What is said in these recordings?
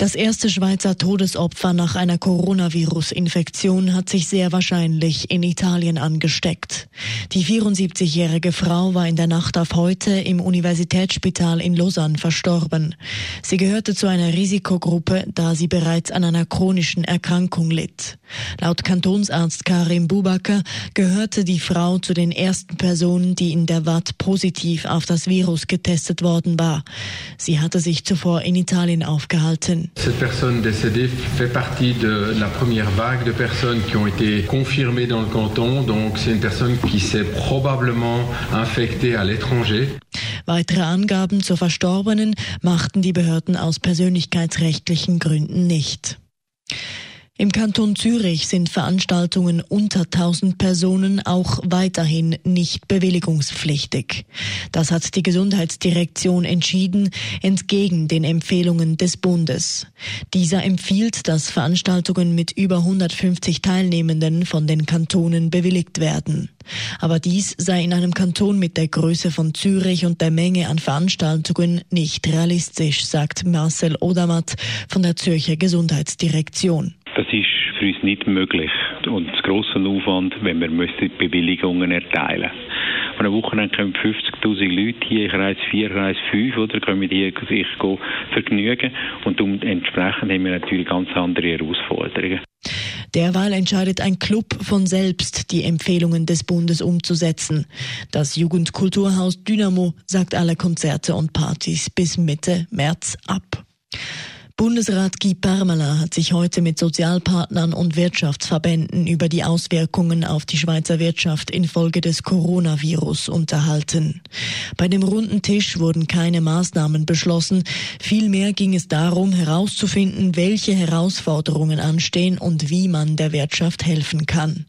Das erste Schweizer Todesopfer nach einer Coronavirus-Infektion hat sich sehr wahrscheinlich in Italien angesteckt. Die 74-jährige Frau war in der Nacht auf heute im Universitätsspital in Lausanne verstorben. Sie gehörte zu einer Risikogruppe, da sie bereits an einer chronischen Erkrankung litt. Laut Kantonsarzt Karim Bubaker gehörte die Frau zu den ersten Personen, die in der Watt positiv auf das Virus getestet worden war. Sie hatte sich zuvor in Italien aufgehalten. Cette personne décédée fait partie de la première vague de personnes qui ont été confirmées dans le canton. Donc c'est une personne qui s'est probablement infectée à l'étranger. Weitere Angaben zur Verstorbenen machten die Behörden aus persönlichkeitsrechtlichen Gründen nicht. Im Kanton Zürich sind Veranstaltungen unter 1000 Personen auch weiterhin nicht bewilligungspflichtig. Das hat die Gesundheitsdirektion entschieden, entgegen den Empfehlungen des Bundes. Dieser empfiehlt, dass Veranstaltungen mit über 150 Teilnehmenden von den Kantonen bewilligt werden. Aber dies sei in einem Kanton mit der Größe von Zürich und der Menge an Veranstaltungen nicht realistisch, sagt Marcel Odermatt von der Zürcher Gesundheitsdirektion. Das ist für uns nicht möglich und zu grosser Aufwand, wenn wir müssen Bewilligungen erteilen An einem Wochenende kommen 50'000 Leute hier, ich reise 4, reise 5, oder, können hier sich vergnügen und entsprechend haben wir natürlich ganz andere Herausforderungen. Derweil entscheidet ein Club von selbst, die Empfehlungen des Bundes umzusetzen. Das Jugendkulturhaus Dynamo sagt alle Konzerte und Partys bis Mitte März ab. Bundesrat Guy Parmela hat sich heute mit Sozialpartnern und Wirtschaftsverbänden über die Auswirkungen auf die Schweizer Wirtschaft infolge des Coronavirus unterhalten. Bei dem runden Tisch wurden keine Maßnahmen beschlossen. Vielmehr ging es darum, herauszufinden, welche Herausforderungen anstehen und wie man der Wirtschaft helfen kann.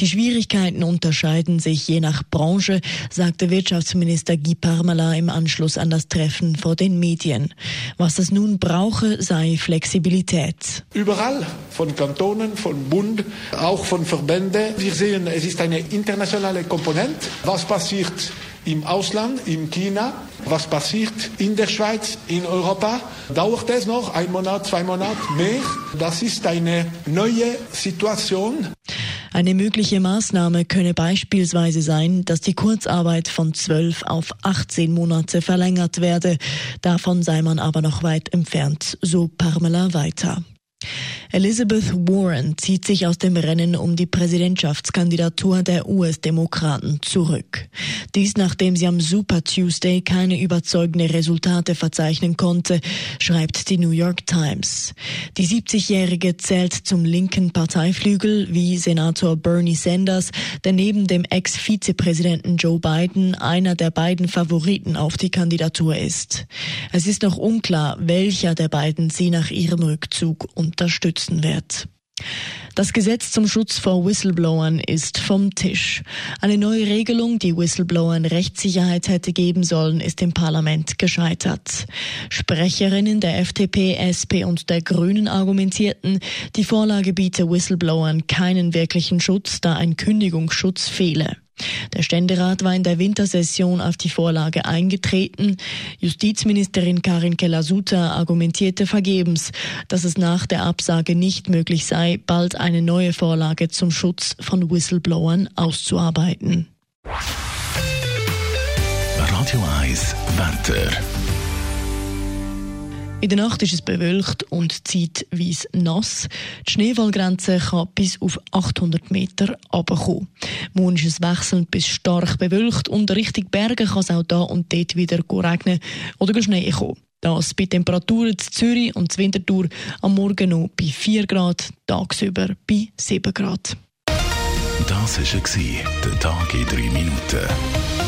Die Schwierigkeiten unterscheiden sich je nach Branche, sagte Wirtschaftsminister Guy Parmela im Anschluss an das Treffen vor den Medien. Was es nun brauche, sei Flexibilität. Überall, von Kantonen, von Bund, auch von Verbänden. Wir sehen, es ist eine internationale Komponente. Was passiert im Ausland, in China, was passiert in der Schweiz, in Europa. Dauert es noch ein Monat, zwei Monate mehr? Das ist eine neue Situation. Eine mögliche Maßnahme könne beispielsweise sein, dass die Kurzarbeit von 12 auf 18 Monate verlängert werde. Davon sei man aber noch weit entfernt, so Parmela weiter. Elizabeth Warren zieht sich aus dem Rennen um die Präsidentschaftskandidatur der US-Demokraten zurück. Dies nachdem sie am Super Tuesday keine überzeugende Resultate verzeichnen konnte, schreibt die New York Times. Die 70-Jährige zählt zum linken Parteiflügel wie Senator Bernie Sanders, der neben dem Ex-Vizepräsidenten Joe Biden einer der beiden Favoriten auf die Kandidatur ist. Es ist noch unklar, welcher der beiden sie nach ihrem Rückzug unterstützt unterstützen wird. Das Gesetz zum Schutz vor Whistleblowern ist vom Tisch. Eine neue Regelung, die Whistleblowern Rechtssicherheit hätte geben sollen, ist im Parlament gescheitert. Sprecherinnen der FDP, SP und der Grünen argumentierten, die Vorlage biete Whistleblowern keinen wirklichen Schutz, da ein Kündigungsschutz fehle. Der Ständerat war in der Wintersession auf die Vorlage eingetreten. Justizministerin Karin Keller-Sutter argumentierte vergebens, dass es nach der Absage nicht möglich sei, bald eine neue Vorlage zum Schutz von Whistleblowern auszuarbeiten. Radio 1 Wetter. In der Nacht ist es bewölkt und zeitweise nass. Die Schneefallgrenze kann bis auf 800 Meter runterkommen. Morgen ist es wechselnd bis stark bewölkt und Richtung Berge kann es auch da und dort wieder regnen oder Schnee kommen. Das bei Temperaturen in Zürich und in Winterthur am Morgen noch bei 4 Grad, tagsüber bei 7 Grad. Das war der Tag in 3 Minuten.